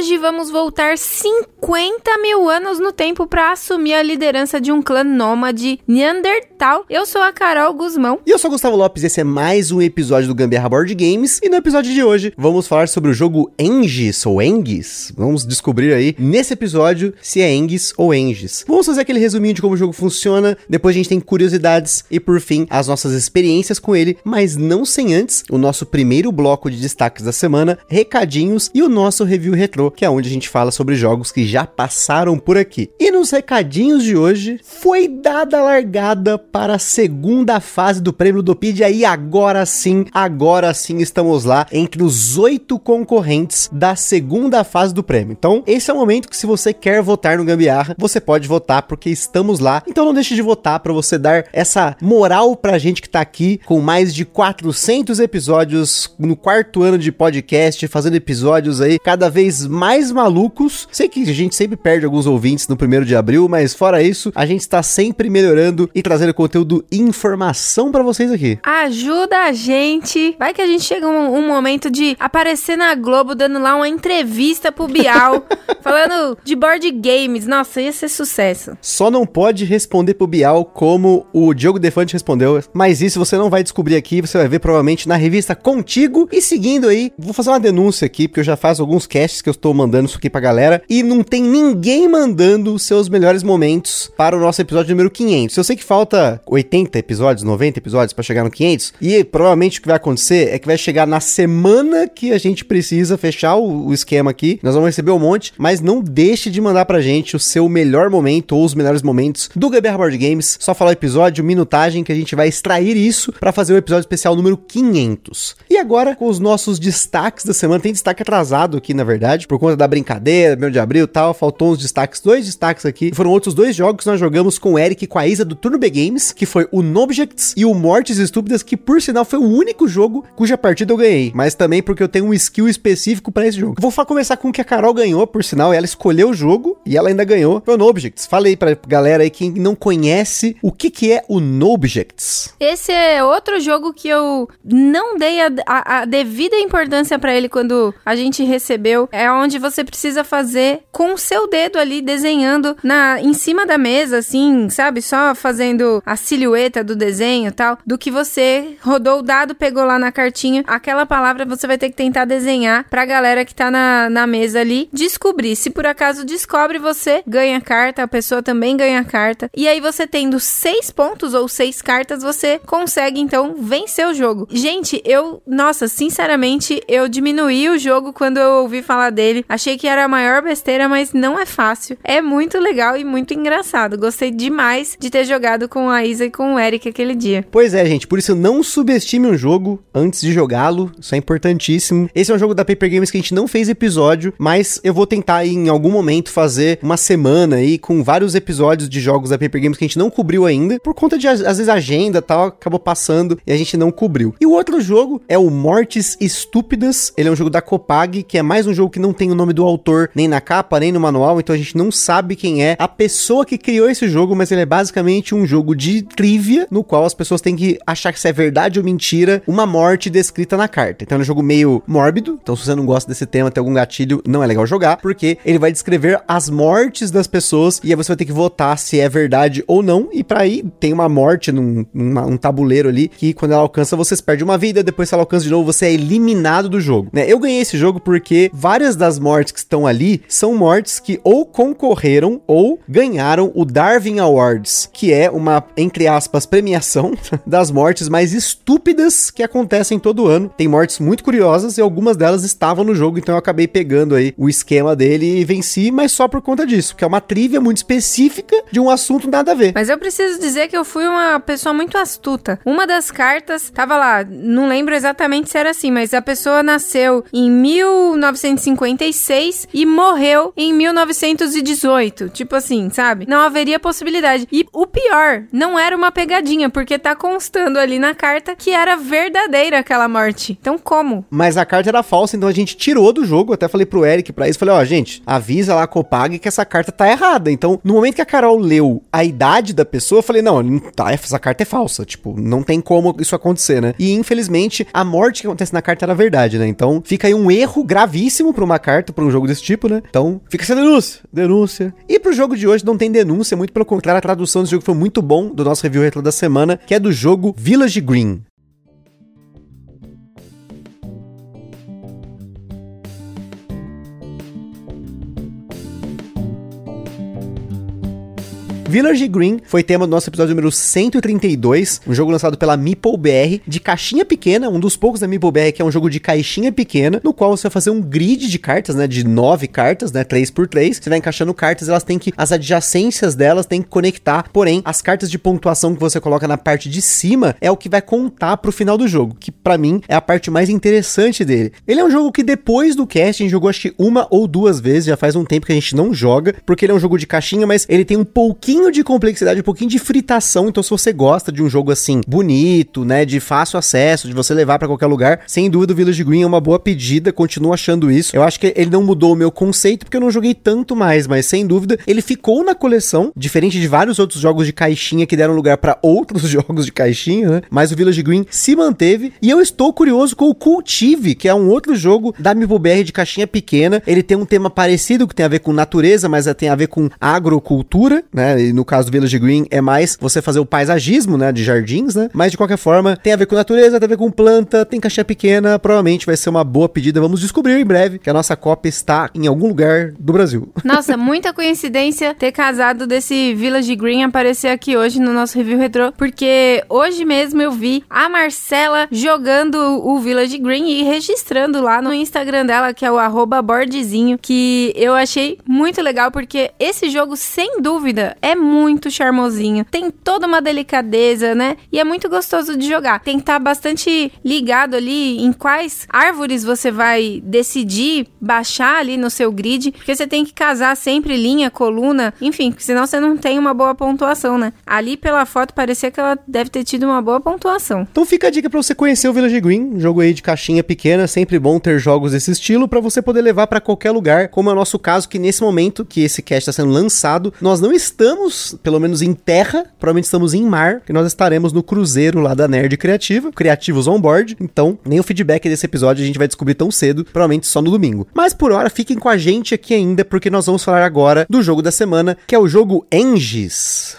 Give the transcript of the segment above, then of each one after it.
Hoje vamos voltar 50 mil anos no tempo para assumir a liderança de um clã nômade Neandertal. Eu sou a Carol Guzmão. E eu sou o Gustavo Lopes, esse é mais um episódio do Gambiarra Board Games. E no episódio de hoje vamos falar sobre o jogo Engis ou Engis. Vamos descobrir aí nesse episódio se é Engis ou Engis. Vamos fazer aquele resuminho de como o jogo funciona, depois a gente tem curiosidades e por fim as nossas experiências com ele, mas não sem antes o nosso primeiro bloco de destaques da semana, recadinhos e o nosso review que é onde a gente fala sobre jogos que já passaram por aqui. E nos recadinhos de hoje, foi dada a largada para a segunda fase do prêmio do Pedia e agora sim, agora sim estamos lá entre os oito concorrentes da segunda fase do prêmio. Então, esse é o momento que se você quer votar no Gambiarra, você pode votar porque estamos lá. Então não deixe de votar para você dar essa moral pra gente que tá aqui com mais de 400 episódios no quarto ano de podcast, fazendo episódios aí cada vez mais malucos. Sei que a gente sempre perde alguns ouvintes no primeiro de abril, mas fora isso, a gente está sempre melhorando e trazendo conteúdo e informação para vocês aqui. Ajuda a gente. Vai que a gente chega um, um momento de aparecer na Globo dando lá uma entrevista pro Bial, falando de board games. Nossa, ia ser sucesso. Só não pode responder pro Bial como o Diogo Defante respondeu, mas isso você não vai descobrir aqui, você vai ver provavelmente na revista Contigo. E seguindo aí, vou fazer uma denúncia aqui, porque eu já faço alguns casts que eu estou mandando isso aqui pra galera e não tem ninguém mandando os seus melhores momentos para o nosso episódio número 500. Eu sei que falta 80 episódios, 90 episódios para chegar no 500 e provavelmente o que vai acontecer é que vai chegar na semana que a gente precisa fechar o, o esquema aqui. Nós vamos receber um monte, mas não deixe de mandar pra gente o seu melhor momento ou os melhores momentos do GBR Board Games. Só falar o episódio, minutagem que a gente vai extrair isso para fazer o episódio especial número 500. E agora com os nossos destaques da semana, tem destaque atrasado aqui na verdade, por conta da brincadeira, meio de abril e tal, faltou uns destaques, dois destaques aqui. Foram outros dois jogos que nós jogamos com o Eric e com a Isa do Turno B Games, que foi o Nobjects e o Mortes Estúpidas, que por sinal foi o único jogo cuja partida eu ganhei, mas também porque eu tenho um skill específico para esse jogo. Vou começar com o que a Carol ganhou, por sinal, ela escolheu o jogo e ela ainda ganhou. Foi o Nobjects. Falei pra galera aí quem não conhece o que que é o Nobjects. Esse é outro jogo que eu não dei a, a, a devida importância para ele quando a gente recebeu. É onde você precisa fazer com o seu dedo ali, desenhando na em cima da mesa, assim, sabe? Só fazendo a silhueta do desenho tal, do que você rodou o dado, pegou lá na cartinha. Aquela palavra você vai ter que tentar desenhar pra galera que tá na, na mesa ali descobrir. Se por acaso descobre, você ganha carta, a pessoa também ganha carta. E aí você tendo seis pontos ou seis cartas, você consegue então vencer o jogo. Gente, eu, nossa, sinceramente, eu diminuí o jogo quando eu ouvi falar dele. Achei que era a maior besteira, mas não é fácil. É muito legal e muito engraçado. Gostei demais de ter jogado com a Isa e com o Eric aquele dia. Pois é, gente, por isso não subestime um jogo antes de jogá-lo. Isso é importantíssimo. Esse é um jogo da Paper Games que a gente não fez episódio, mas eu vou tentar em algum momento fazer uma semana aí com vários episódios de jogos da Paper Games que a gente não cobriu ainda, por conta de às vezes agenda e tal, acabou passando e a gente não cobriu. E o outro jogo é o Mortes Estúpidas. Ele é um jogo da Copag, que é mais um jogo que não tem o nome do autor nem na capa, nem no manual, então a gente não sabe quem é a pessoa que criou esse jogo, mas ele é basicamente um jogo de trivia no qual as pessoas têm que achar se é verdade ou mentira uma morte descrita na carta. Então é um jogo meio mórbido, então se você não gosta desse tema, tem algum gatilho, não é legal jogar, porque ele vai descrever as mortes das pessoas e aí você vai ter que votar se é verdade ou não. E para aí tem uma morte num, um tabuleiro ali que quando ela alcança você perde uma vida, depois se ela alcança de novo você é eliminado do jogo. Né? Eu ganhei esse jogo porque várias das mortes que estão ali são mortes que ou concorreram ou ganharam o Darwin Awards, que é uma entre aspas premiação das mortes mais estúpidas que acontecem todo ano. Tem mortes muito curiosas e algumas delas estavam no jogo, então eu acabei pegando aí o esquema dele e venci, mas só por conta disso, que é uma trivia muito específica de um assunto nada a ver. Mas eu preciso dizer que eu fui uma pessoa muito astuta. Uma das cartas tava lá, não lembro exatamente se era assim, mas a pessoa nasceu em 1956 e morreu em 1918. Tipo assim, sabe? Não haveria possibilidade. E o pior, não era uma pegadinha, porque tá constando ali na carta que era verdadeira aquela morte. Então, como? Mas a carta era falsa, então a gente tirou do jogo. Até falei pro Eric pra isso. Falei, ó, gente, avisa lá a Copag que essa carta tá errada. Então, no momento que a Carol leu a idade da pessoa, eu falei, não, tá, essa carta é falsa. Tipo, não tem como isso acontecer, né? E infelizmente, a morte que acontece na carta era verdade, né? Então, fica aí um erro gravíssimo pra uma carta, pra um jogo desse tipo, né? Então, fica essa denúncia. Denúncia. E pro jogo de hoje não tem denúncia, muito pelo contrário, a tradução desse jogo foi muito bom do nosso review retro da semana, que é do jogo Village Green. Village Green foi tema do nosso episódio número 132, um jogo lançado pela Meeple BR, de caixinha pequena, um dos poucos da Meeple BR que é um jogo de caixinha pequena, no qual você vai fazer um grid de cartas, né, de nove cartas, né, 3 por 3 Você vai encaixando cartas, elas têm que, as adjacências delas têm que conectar, porém, as cartas de pontuação que você coloca na parte de cima é o que vai contar pro final do jogo, que para mim é a parte mais interessante dele. Ele é um jogo que depois do cast a gente jogou acho que uma ou duas vezes, já faz um tempo que a gente não joga, porque ele é um jogo de caixinha, mas ele tem um pouquinho pouquinho de complexidade, um pouquinho de fritação. Então, se você gosta de um jogo assim, bonito, né, de fácil acesso, de você levar para qualquer lugar, sem dúvida o Village Green é uma boa pedida. Continuo achando isso. Eu acho que ele não mudou o meu conceito porque eu não joguei tanto mais, mas sem dúvida ele ficou na coleção, diferente de vários outros jogos de caixinha que deram lugar para outros jogos de caixinha, né? Mas o Village Green se manteve e eu estou curioso com o Cultive, que é um outro jogo da MipoBR de caixinha pequena. Ele tem um tema parecido que tem a ver com natureza, mas tem a ver com agrocultura, né? No caso do Village Green é mais você fazer o paisagismo, né, de jardins, né? Mas de qualquer forma, tem a ver com natureza, tem a ver com planta, tem caixinha pequena, provavelmente vai ser uma boa pedida. Vamos descobrir em breve que a nossa cópia está em algum lugar do Brasil. Nossa, muita coincidência ter casado desse Village Green aparecer aqui hoje no nosso review retrô, porque hoje mesmo eu vi a Marcela jogando o Village Green e registrando lá no Instagram dela, que é o arroba bordzinho, que eu achei muito legal, porque esse jogo, sem dúvida, é muito charmosinho. Tem toda uma delicadeza, né? E é muito gostoso de jogar. Tem que estar tá bastante ligado ali em quais árvores você vai decidir baixar ali no seu grid, porque você tem que casar sempre linha, coluna, enfim, senão você não tem uma boa pontuação, né? Ali pela foto parecia que ela deve ter tido uma boa pontuação. Então fica a dica para você conhecer o Village Green, jogo aí de caixinha pequena, sempre bom ter jogos desse estilo para você poder levar para qualquer lugar, como é o nosso caso que nesse momento que esse cast está sendo lançado, nós não estamos estamos, pelo menos em terra, provavelmente estamos em mar, que nós estaremos no cruzeiro lá da Nerd Criativa, Criativos On Board. Então, nem o feedback desse episódio a gente vai descobrir tão cedo, provavelmente só no domingo. Mas por hora, fiquem com a gente aqui ainda, porque nós vamos falar agora do jogo da semana, que é o jogo Engis.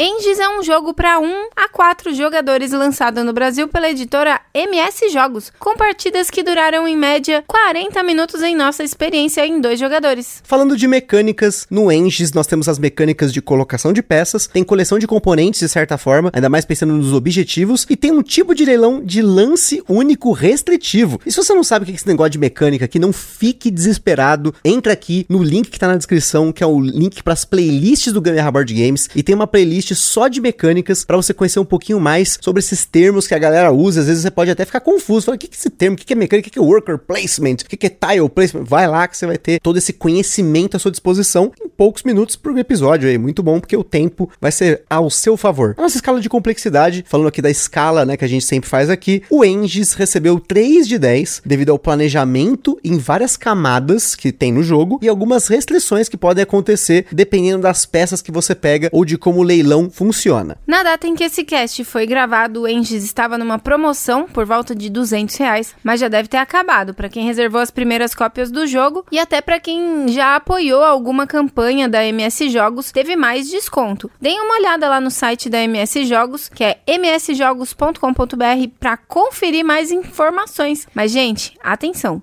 Engis é um jogo para 1 a 4 jogadores lançado no Brasil pela editora MS Jogos, com partidas que duraram em média 40 minutos em nossa experiência em dois jogadores. Falando de mecânicas, no Engis nós temos as mecânicas de colocação de peças, tem coleção de componentes de certa forma, ainda mais pensando nos objetivos, e tem um tipo de leilão de lance único restritivo. E se você não sabe o que é esse negócio de mecânica aqui, não fique desesperado, entra aqui no link que tá na descrição, que é o link para as playlists do Gamer Board Games, e tem uma playlist playlist só de mecânicas para você conhecer um pouquinho mais sobre esses termos que a galera usa. Às vezes você pode até ficar confuso, falar, o que é esse termo? O que é mecânica? O que é worker placement? O que é tile placement? Vai lá que você vai ter todo esse conhecimento à sua disposição em poucos minutos por episódio aí. Muito bom, porque o tempo vai ser ao seu favor. A nossa escala de complexidade, falando aqui da escala, né, que a gente sempre faz aqui, o Engis recebeu 3 de 10 devido ao planejamento em várias camadas que tem no jogo e algumas restrições que podem acontecer dependendo das peças que você pega ou de como o leilão não funciona. Na data em que esse cast foi gravado, o Engis estava numa promoção por volta de 200 reais, mas já deve ter acabado para quem reservou as primeiras cópias do jogo e até para quem já apoiou alguma campanha da MS Jogos, teve mais desconto. Deem uma olhada lá no site da MS Jogos, que é msjogos.com.br para conferir mais informações. Mas gente, atenção.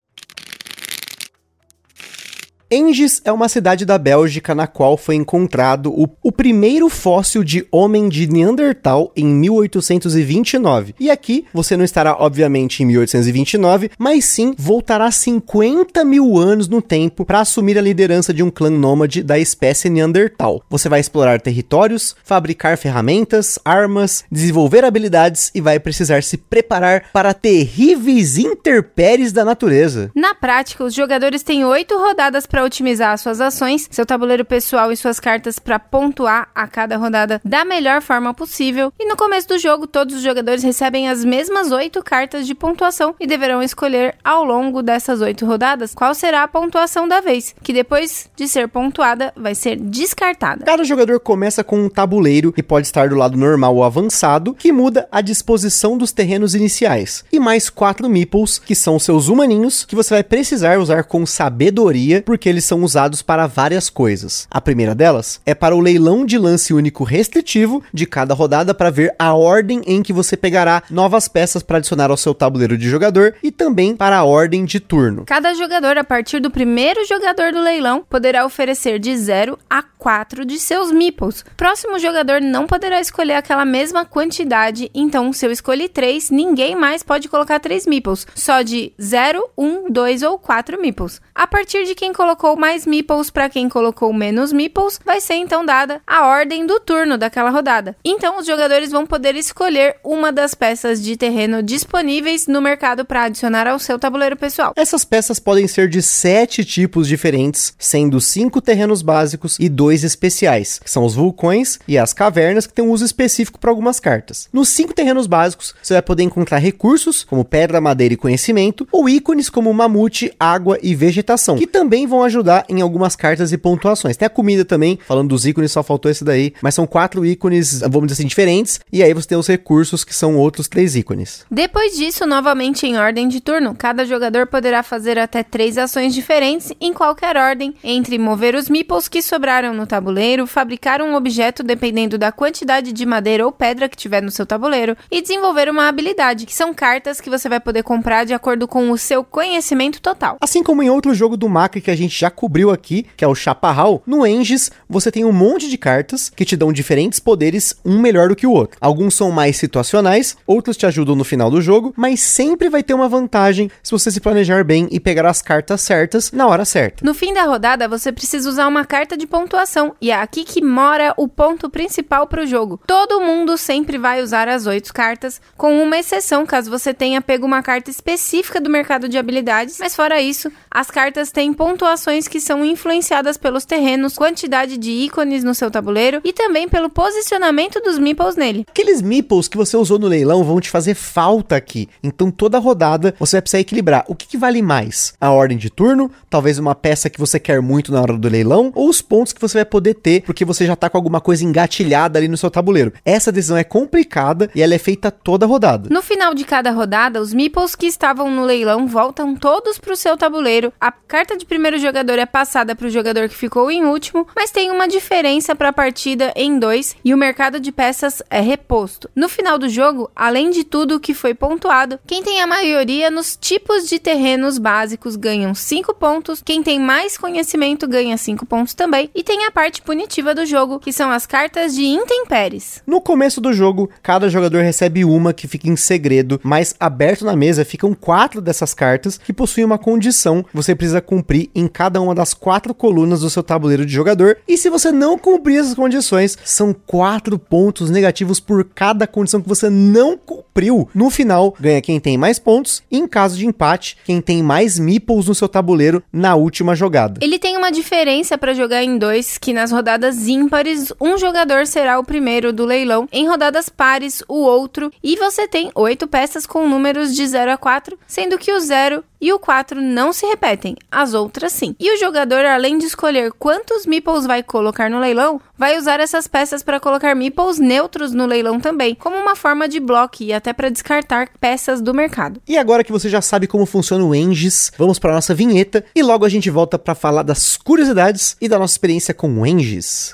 Enges é uma cidade da Bélgica na qual foi encontrado o, o primeiro fóssil de homem de Neandertal em 1829. E aqui você não estará, obviamente, em 1829, mas sim voltará 50 mil anos no tempo para assumir a liderança de um clã nômade da espécie Neandertal. Você vai explorar territórios, fabricar ferramentas, armas, desenvolver habilidades e vai precisar se preparar para terríveis interpéries da natureza. Na prática, os jogadores têm oito rodadas para otimizar suas ações, seu tabuleiro pessoal e suas cartas para pontuar a cada rodada da melhor forma possível. E no começo do jogo, todos os jogadores recebem as mesmas oito cartas de pontuação e deverão escolher ao longo dessas oito rodadas qual será a pontuação da vez, que depois de ser pontuada vai ser descartada. Cada jogador começa com um tabuleiro e pode estar do lado normal ou avançado, que muda a disposição dos terrenos iniciais, e mais quatro meeples, que são seus humaninhos, que você vai precisar usar com sabedoria, porque eles são usados para várias coisas. A primeira delas é para o leilão de lance único restritivo de cada rodada para ver a ordem em que você pegará novas peças para adicionar ao seu tabuleiro de jogador e também para a ordem de turno. Cada jogador, a partir do primeiro jogador do leilão, poderá oferecer de 0 a 4 de seus meeples. Próximo jogador não poderá escolher aquela mesma quantidade, então se eu escolhi 3, ninguém mais pode colocar 3 meeples, só de 0, 1, 2 ou 4 meeples. A partir de quem colocou mais meeples para quem colocou menos meeples, vai ser então dada a ordem do turno daquela rodada. Então os jogadores vão poder escolher uma das peças de terreno disponíveis no mercado para adicionar ao seu tabuleiro pessoal. Essas peças podem ser de sete tipos diferentes, sendo cinco terrenos básicos e dois especiais, que são os vulcões e as cavernas, que têm um uso específico para algumas cartas. Nos cinco terrenos básicos, você vai poder encontrar recursos como pedra, madeira e conhecimento, ou ícones como mamute, água e vegetação, que também vão ajudar em algumas cartas e pontuações. Tem a comida também, falando dos ícones, só faltou esse daí, mas são quatro ícones, vamos dizer assim, diferentes, e aí você tem os recursos que são outros três ícones. Depois disso, novamente em ordem de turno, cada jogador poderá fazer até três ações diferentes em qualquer ordem, entre mover os meeples que sobraram no tabuleiro, fabricar um objeto dependendo da quantidade de madeira ou pedra que tiver no seu tabuleiro e desenvolver uma habilidade, que são cartas que você vai poder comprar de acordo com o seu conhecimento total. Assim como em outro jogo do Macri que a gente já cobriu aqui, que é o Chaparral, no Enges você tem um monte de cartas que te dão diferentes poderes, um melhor do que o outro. Alguns são mais situacionais, outros te ajudam no final do jogo, mas sempre vai ter uma vantagem se você se planejar bem e pegar as cartas certas na hora certa. No fim da rodada, você precisa usar uma carta de pontuação, e é aqui que mora o ponto principal para o jogo. Todo mundo sempre vai usar as oito cartas, com uma exceção caso você tenha pego uma carta específica do mercado de habilidades, mas fora isso, as cartas têm pontuações que são influenciadas pelos terrenos, quantidade de ícones no seu tabuleiro e também pelo posicionamento dos meeples nele. Aqueles meeples que você usou no leilão vão te fazer falta aqui. Então toda rodada você vai precisar equilibrar. O que, que vale mais? A ordem de turno, talvez uma peça que você quer muito na hora do leilão, ou os pontos que você vai poder ter porque você já tá com alguma coisa engatilhada ali no seu tabuleiro. Essa decisão é complicada e ela é feita toda rodada. No final de cada rodada, os meeples que estavam no leilão voltam todos pro seu tabuleiro. A carta de primeiro jogador é passada pro jogador que ficou em último, mas tem uma diferença para a partida em dois e o mercado de peças é reposto. No final do jogo, além de tudo que foi pontuado, quem tem a maioria nos tipos de terrenos básicos ganham 5 pontos, quem tem mais conhecimento ganha 5 pontos também, e tem a parte punitiva do jogo, que são as cartas de intempéries. No começo do jogo, cada jogador recebe uma que fica em segredo, mas aberto na mesa ficam quatro dessas cartas que possuem uma condição que você precisa cumprir em cada uma das quatro colunas do seu tabuleiro de jogador. E se você não cumprir essas condições, são quatro pontos negativos por cada condição que você não cumpriu. No final, ganha quem tem mais pontos, e em caso de empate, quem tem mais meeples no seu tabuleiro na última jogada. Ele tem uma diferença para jogar em dois, que nas rodadas ímpares, um jogador será o primeiro do leilão, em rodadas pares, o outro, e você tem oito peças com números de 0 a 4, sendo que o 0 e o 4 não se repetem, as outras sim. E o jogador, além de escolher quantos meeples vai colocar no leilão, vai usar essas peças para colocar meeples neutros no leilão também, como uma forma de bloco e até para descartar peças do mercado. E agora que você já sabe como funciona o Enges, vamos para nossa vinheta e logo a gente volta para falar das curiosidades e da nossa experiência com o Enges.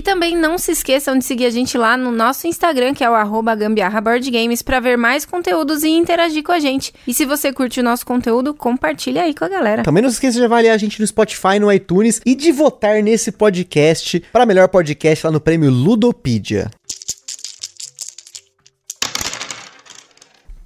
E também não se esqueçam de seguir a gente lá no nosso Instagram, que é o arroba gambiarra Board Games, para ver mais conteúdos e interagir com a gente. E se você curte o nosso conteúdo, compartilha aí com a galera. Também não se esqueça de avaliar a gente no Spotify, no iTunes e de votar nesse podcast para melhor podcast lá no prêmio Ludopedia.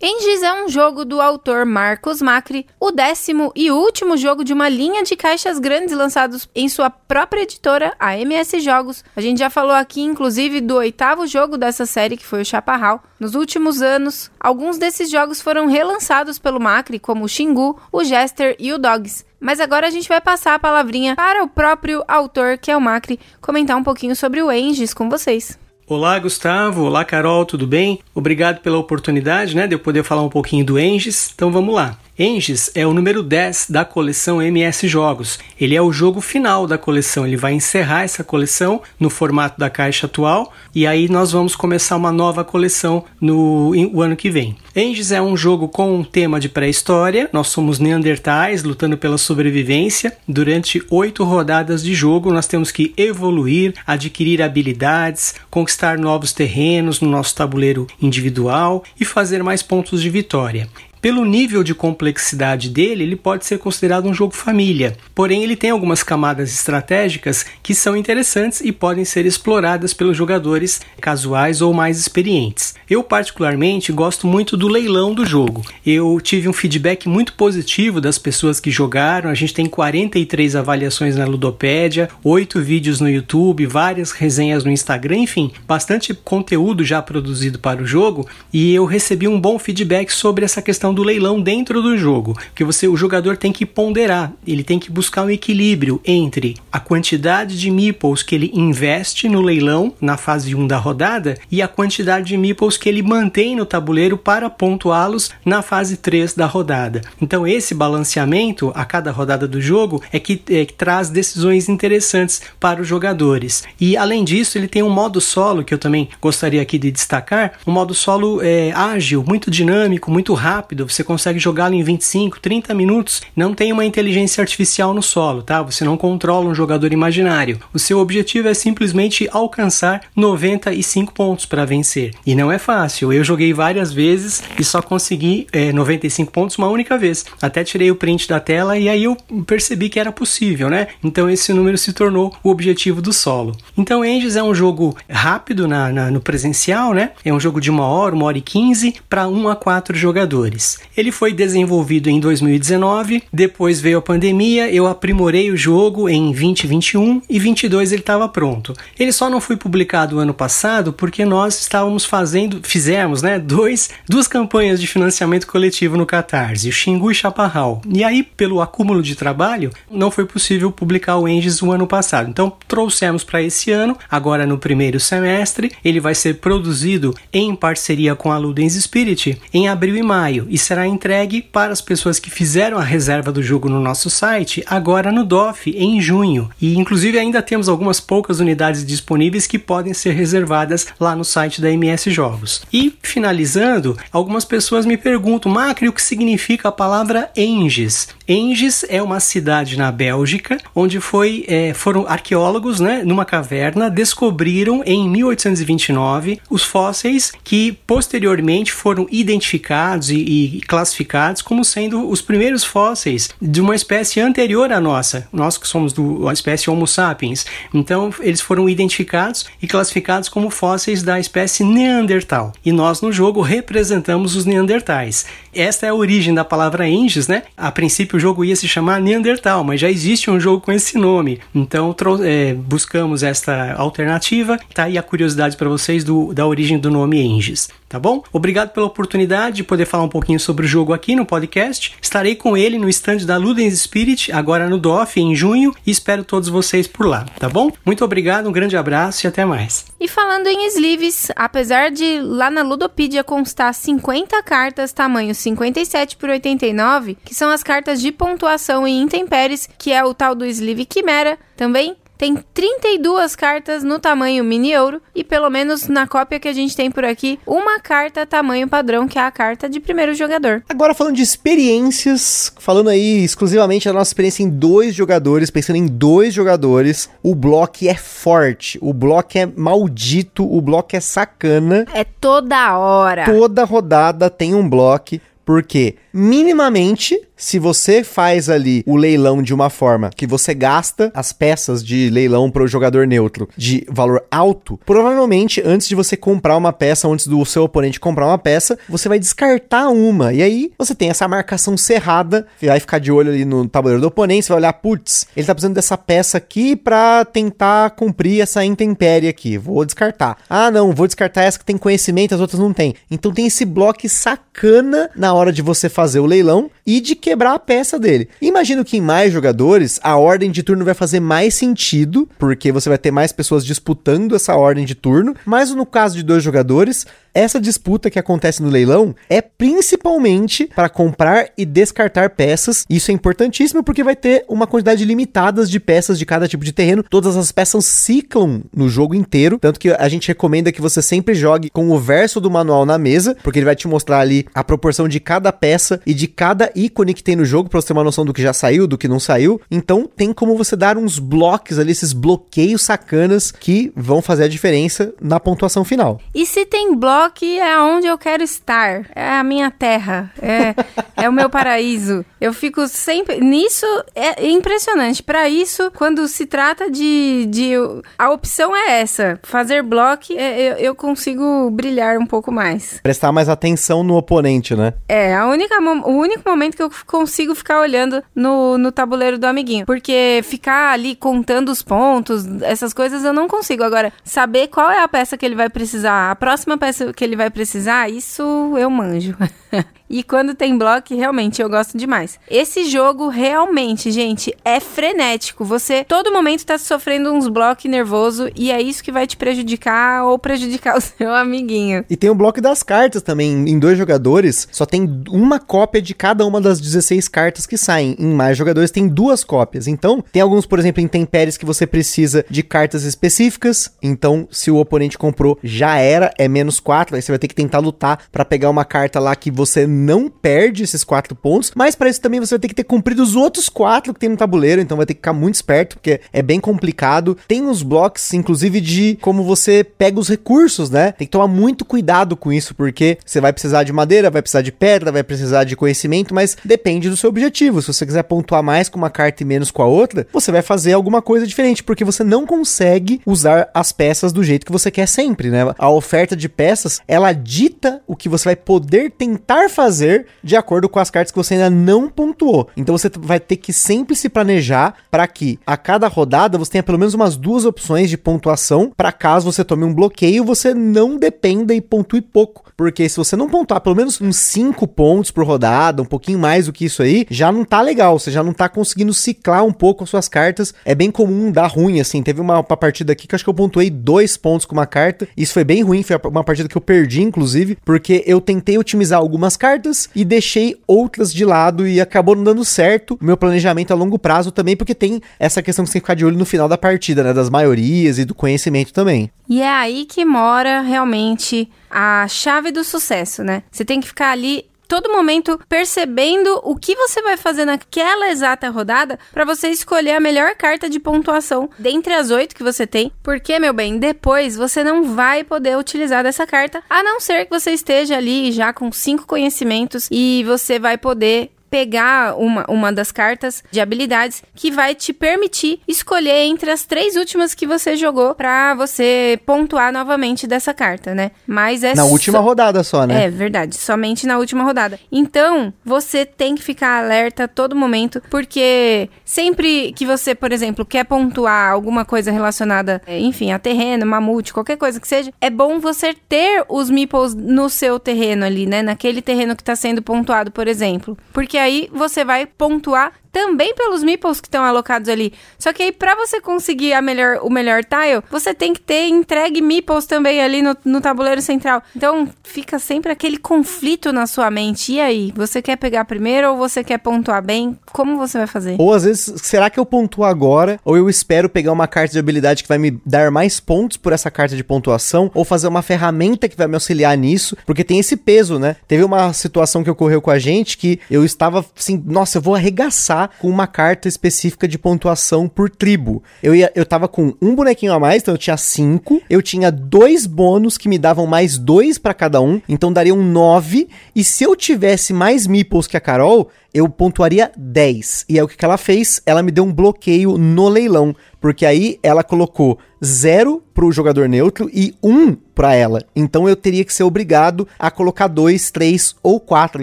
Engis é um jogo do autor Marcos Macri, o décimo e último jogo de uma linha de caixas grandes lançados em sua própria editora, a MS Jogos. A gente já falou aqui, inclusive, do oitavo jogo dessa série, que foi o Chaparral. Nos últimos anos, alguns desses jogos foram relançados pelo Macri, como o Xingu, o Jester e o Dogs. Mas agora a gente vai passar a palavrinha para o próprio autor, que é o Macri, comentar um pouquinho sobre o Engis com vocês. Olá, Gustavo. Olá, Carol. Tudo bem? Obrigado pela oportunidade, né, de eu poder falar um pouquinho do Engis. Então vamos lá. Engis é o número 10 da coleção MS Jogos. Ele é o jogo final da coleção. Ele vai encerrar essa coleção no formato da caixa atual e aí nós vamos começar uma nova coleção no o ano que vem. Engis é um jogo com um tema de pré-história. Nós somos neandertais lutando pela sobrevivência. Durante oito rodadas de jogo, nós temos que evoluir, adquirir habilidades, conquistar novos terrenos no nosso tabuleiro individual e fazer mais pontos de vitória. Pelo nível de complexidade dele, ele pode ser considerado um jogo família. Porém, ele tem algumas camadas estratégicas que são interessantes e podem ser exploradas pelos jogadores casuais ou mais experientes. Eu, particularmente, gosto muito do leilão do jogo. Eu tive um feedback muito positivo das pessoas que jogaram. A gente tem 43 avaliações na Ludopédia, 8 vídeos no YouTube, várias resenhas no Instagram, enfim, bastante conteúdo já produzido para o jogo. E eu recebi um bom feedback sobre essa questão do leilão dentro do jogo, que você o jogador tem que ponderar, ele tem que buscar um equilíbrio entre a quantidade de meeples que ele investe no leilão na fase 1 da rodada e a quantidade de meeples que ele mantém no tabuleiro para pontuá-los na fase 3 da rodada. Então esse balanceamento a cada rodada do jogo é que, é que traz decisões interessantes para os jogadores. E além disso, ele tem um modo solo que eu também gostaria aqui de destacar, um modo solo é, ágil, muito dinâmico, muito rápido rápido, você consegue jogá-lo em 25, 30 minutos. Não tem uma inteligência artificial no solo, tá? Você não controla um jogador imaginário. O seu objetivo é simplesmente alcançar 95 pontos para vencer. E não é fácil. Eu joguei várias vezes e só consegui é, 95 pontos uma única vez. Até tirei o print da tela e aí eu percebi que era possível, né? Então esse número se tornou o objetivo do solo. Então Angels é um jogo rápido na, na, no presencial, né? É um jogo de uma hora, uma hora e quinze para um a quatro jogadores. Ele foi desenvolvido em 2019, depois veio a pandemia, eu aprimorei o jogo em 2021 e 22 ele estava pronto. Ele só não foi publicado ano passado porque nós estávamos fazendo, fizemos, né, dois, duas campanhas de financiamento coletivo no Catarse, o Xingu e Chaparral. E aí, pelo acúmulo de trabalho, não foi possível publicar o Engis o ano passado. Então, trouxemos para esse ano, agora no primeiro semestre, ele vai ser produzido em parceria com a Ludens Spirit em abril e maio e será entregue para as pessoas que fizeram a reserva do jogo no nosso site agora no DOF em junho. E inclusive ainda temos algumas poucas unidades disponíveis que podem ser reservadas lá no site da MS Jogos. E finalizando, algumas pessoas me perguntam, Macri, o que significa a palavra Engis? Enges é uma cidade na Bélgica onde foi, é, foram arqueólogos, né, numa caverna, descobriram em 1829 os fósseis que posteriormente foram identificados e, e classificados como sendo os primeiros fósseis de uma espécie anterior à nossa, nós que somos do, a espécie Homo sapiens. Então, eles foram identificados e classificados como fósseis da espécie Neandertal. E nós no jogo representamos os Neandertais. Esta é a origem da palavra Enges, né? A princípio o jogo ia se chamar Neandertal, mas já existe um jogo com esse nome. Então é, buscamos esta alternativa. Tá aí a curiosidade para vocês do, da origem do nome Enges tá bom? Obrigado pela oportunidade de poder falar um pouquinho sobre o jogo aqui no podcast. Estarei com ele no stand da Ludens Spirit, agora no DOF, em junho, e espero todos vocês por lá, tá bom? Muito obrigado, um grande abraço e até mais. E falando em sleeves, apesar de lá na Ludopedia constar 50 cartas tamanho 57 por 89, que são as cartas de pontuação em intempéries, que é o tal do sleeve Quimera, também tem 32 cartas no tamanho mini ouro e pelo menos na cópia que a gente tem por aqui, uma carta tamanho padrão, que é a carta de primeiro jogador. Agora falando de experiências, falando aí exclusivamente da nossa experiência em dois jogadores, pensando em dois jogadores, o bloco é forte, o bloco é maldito, o bloco é sacana. É toda hora. Toda rodada tem um bloco porque minimamente se você faz ali o leilão de uma forma que você gasta as peças de leilão para o jogador neutro de valor alto, provavelmente antes de você comprar uma peça, antes do seu oponente comprar uma peça, você vai descartar uma. E aí você tem essa marcação cerrada, vai ficar de olho ali no tabuleiro do oponente, vai olhar, putz, ele tá precisando dessa peça aqui para tentar cumprir essa intempérie aqui. Vou descartar. Ah, não, vou descartar essa que tem conhecimento, as outras não tem. Então tem esse bloco sacana na hora de você fazer o leilão e de quebrar a peça dele. Imagino que em mais jogadores, a ordem de turno vai fazer mais sentido, porque você vai ter mais pessoas disputando essa ordem de turno, mas no caso de dois jogadores, essa disputa que acontece no leilão é principalmente para comprar e descartar peças. Isso é importantíssimo porque vai ter uma quantidade limitada de peças de cada tipo de terreno. Todas as peças ciclam no jogo inteiro, tanto que a gente recomenda que você sempre jogue com o verso do manual na mesa, porque ele vai te mostrar ali a proporção de cada peça e de cada ícone que tem no jogo para você ter uma noção do que já saiu, do que não saiu. Então tem como você dar uns blocos ali, esses bloqueios sacanas que vão fazer a diferença na pontuação final. E se tem blocos que é onde eu quero estar. É a minha terra. É, é o meu paraíso. Eu fico sempre. Nisso é impressionante. Para isso, quando se trata de, de. A opção é essa: fazer bloco, é, eu, eu consigo brilhar um pouco mais. Prestar mais atenção no oponente, né? É, a única, o único momento que eu consigo ficar olhando no, no tabuleiro do amiguinho. Porque ficar ali contando os pontos, essas coisas eu não consigo. Agora, saber qual é a peça que ele vai precisar, a próxima peça que ele vai precisar, isso eu manjo. E quando tem bloco, realmente eu gosto demais. Esse jogo realmente, gente, é frenético. Você todo momento tá sofrendo uns blocos nervoso e é isso que vai te prejudicar ou prejudicar o seu amiguinho. E tem o bloco das cartas também. Em dois jogadores, só tem uma cópia de cada uma das 16 cartas que saem. Em mais jogadores, tem duas cópias. Então, tem alguns, por exemplo, intempéries que você precisa de cartas específicas. Então, se o oponente comprou, já era, é menos 4. Aí você vai ter que tentar lutar para pegar uma carta lá que você não perde esses quatro pontos, mas para isso também você vai ter que ter cumprido os outros quatro que tem no tabuleiro, então vai ter que ficar muito esperto, porque é bem complicado. Tem os blocos, inclusive, de como você pega os recursos, né? Tem que tomar muito cuidado com isso, porque você vai precisar de madeira, vai precisar de pedra, vai precisar de conhecimento, mas depende do seu objetivo. Se você quiser pontuar mais com uma carta e menos com a outra, você vai fazer alguma coisa diferente, porque você não consegue usar as peças do jeito que você quer sempre, né? A oferta de peças, ela dita o que você vai poder tentar fazer fazer de acordo com as cartas que você ainda não pontuou. Então você vai ter que sempre se planejar para que a cada rodada você tenha pelo menos umas duas opções de pontuação para caso você tome um bloqueio, você não dependa e pontue pouco. Porque se você não pontuar pelo menos uns 5 pontos por rodada, um pouquinho mais do que isso aí, já não tá legal, você já não tá conseguindo ciclar um pouco as suas cartas. É bem comum dar ruim, assim. Teve uma, uma partida aqui que acho que eu pontuei dois pontos com uma carta. Isso foi bem ruim, foi uma partida que eu perdi, inclusive, porque eu tentei otimizar algumas cartas e deixei outras de lado e acabou não dando certo o meu planejamento a longo prazo também, porque tem essa questão que você tem que ficar de olho no final da partida, né? Das maiorias e do conhecimento também. E é aí que mora realmente a chave do sucesso, né? Você tem que ficar ali todo momento percebendo o que você vai fazer naquela exata rodada para você escolher a melhor carta de pontuação dentre as oito que você tem. Porque, meu bem, depois você não vai poder utilizar dessa carta, a não ser que você esteja ali já com cinco conhecimentos e você vai poder pegar uma, uma das cartas de habilidades que vai te permitir escolher entre as três últimas que você jogou para você pontuar novamente dessa carta, né? Mas é Na última so... rodada só, né? É verdade, somente na última rodada. Então, você tem que ficar alerta a todo momento, porque sempre que você, por exemplo, quer pontuar alguma coisa relacionada, é, enfim, a terreno, mamute, qualquer coisa que seja, é bom você ter os meeples no seu terreno ali, né? Naquele terreno que está sendo pontuado, por exemplo. Porque aí você vai pontuar também pelos meeples que estão alocados ali. Só que aí, para você conseguir a melhor, o melhor tile, você tem que ter entregue meeples também ali no, no tabuleiro central. Então, fica sempre aquele conflito na sua mente. E aí, você quer pegar primeiro ou você quer pontuar bem? Como você vai fazer? Ou às vezes, será que eu pontuo agora? Ou eu espero pegar uma carta de habilidade que vai me dar mais pontos por essa carta de pontuação? Ou fazer uma ferramenta que vai me auxiliar nisso? Porque tem esse peso, né? Teve uma situação que ocorreu com a gente que eu estava assim, nossa, eu vou arregaçar com uma carta específica de pontuação por tribo. Eu, ia, eu tava com um bonequinho a mais, então eu tinha cinco. Eu tinha dois bônus que me davam mais dois para cada um, então daria um nove. E se eu tivesse mais meeples que a Carol, eu pontuaria 10. E é o que, que ela fez? Ela me deu um bloqueio no leilão. Porque aí ela colocou 0 pro jogador neutro e 1 um para ela. Então eu teria que ser obrigado a colocar 2, 3 ou 4.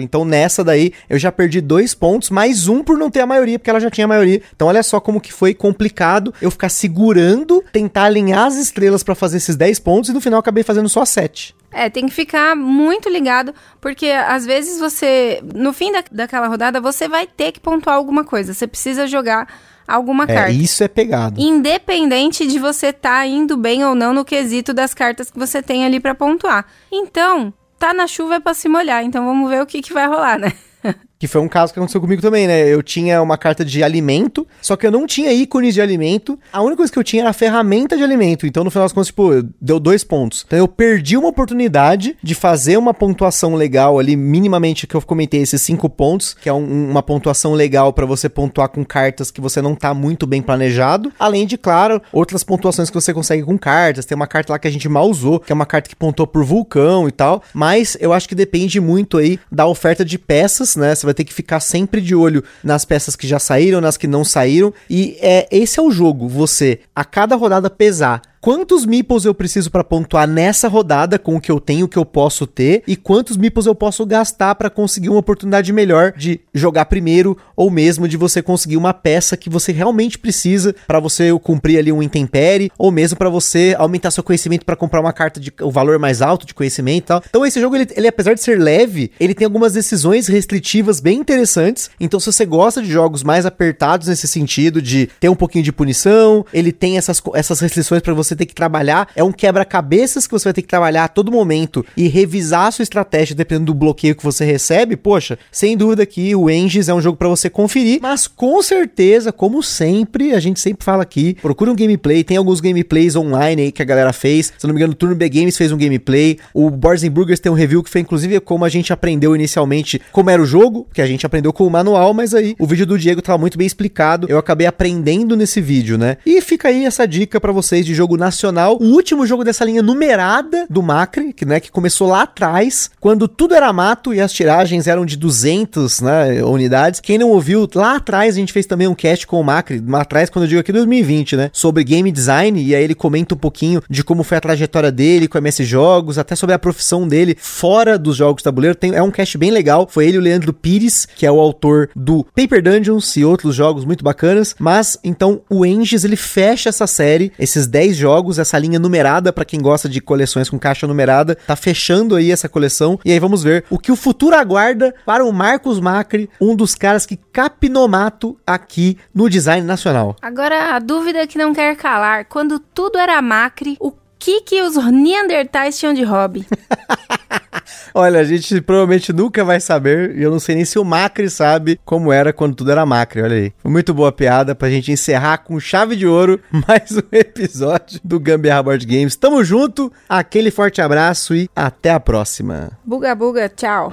Então nessa daí eu já perdi dois pontos, mais um por não ter a maioria, porque ela já tinha a maioria. Então olha só como que foi complicado eu ficar segurando, tentar alinhar as estrelas para fazer esses 10 pontos e no final acabei fazendo só 7. É, tem que ficar muito ligado, porque às vezes você, no fim da, daquela rodada, você vai ter que pontuar alguma coisa. Você precisa jogar alguma É, carta. isso é pegado. Independente de você estar tá indo bem ou não no quesito das cartas que você tem ali pra pontuar. Então, tá na chuva é pra se molhar. Então vamos ver o que, que vai rolar, né? Que foi um caso que aconteceu comigo também, né? Eu tinha uma carta de alimento, só que eu não tinha ícones de alimento. A única coisa que eu tinha era a ferramenta de alimento. Então, no final das contas, tipo, deu dois pontos. Então, eu perdi uma oportunidade de fazer uma pontuação legal ali, minimamente, que eu comentei, esses cinco pontos, que é um- uma pontuação legal pra você pontuar com cartas que você não tá muito bem planejado. Além de, claro, outras pontuações que você consegue com cartas. Tem uma carta lá que a gente mal usou, que é uma carta que pontuou por vulcão e tal. Mas eu acho que depende muito aí da oferta de peças, né? Você vai ter que ficar sempre de olho nas peças que já saíram, nas que não saíram. E é esse é o jogo, você a cada rodada pesar quantos meeples eu preciso pra pontuar nessa rodada com o que eu tenho, o que eu posso ter e quantos meeples eu posso gastar pra conseguir uma oportunidade melhor de jogar primeiro ou mesmo de você conseguir uma peça que você realmente precisa pra você cumprir ali um intempere ou mesmo pra você aumentar seu conhecimento pra comprar uma carta de o valor mais alto de conhecimento e tal. Então esse jogo ele, ele apesar de ser leve, ele tem algumas decisões restritivas bem interessantes. Então se você gosta de jogos mais apertados nesse sentido de ter um pouquinho de punição, ele tem essas, essas restrições pra você ter que trabalhar, é um quebra-cabeças que você vai ter que trabalhar a todo momento e revisar a sua estratégia dependendo do bloqueio que você recebe. Poxa, sem dúvida que o Engis é um jogo pra você conferir, mas com certeza, como sempre, a gente sempre fala aqui, procura um gameplay, tem alguns gameplays online aí que a galera fez. Se não me engano, o Turno B Games fez um gameplay, o Boards Burgers tem um review que foi inclusive como a gente aprendeu inicialmente como era o jogo, que a gente aprendeu com o manual, mas aí o vídeo do Diego tava muito bem explicado. Eu acabei aprendendo nesse vídeo, né? E fica aí essa dica pra vocês de jogo nacional, o último jogo dessa linha numerada do Macri, que né, que começou lá atrás, quando tudo era mato e as tiragens eram de 200, né, unidades. Quem não ouviu, lá atrás a gente fez também um cast com o Macri, lá atrás quando eu digo aqui 2020, né, sobre game design e aí ele comenta um pouquinho de como foi a trajetória dele com MS Jogos, até sobre a profissão dele fora dos jogos tabuleiro. Tem, é um cast bem legal. Foi ele o Leandro Pires, que é o autor do Paper Dungeons e outros jogos muito bacanas. Mas então o Engis ele fecha essa série, esses 10 jogos, essa linha numerada para quem gosta de coleções com caixa numerada, tá fechando aí essa coleção. E aí vamos ver o que o futuro aguarda para o Marcos Macri, um dos caras que capinomato aqui no design nacional. Agora, a dúvida que não quer calar: quando tudo era macre, o que que os Neandertais tinham de hobby? Olha, a gente provavelmente nunca vai saber, e eu não sei nem se o Macri sabe como era quando tudo era Macri, olha aí. Foi muito boa piada pra gente encerrar com chave de ouro mais um episódio do Gambiarra Board Games. Tamo junto, aquele forte abraço e até a próxima. Buga buga, tchau.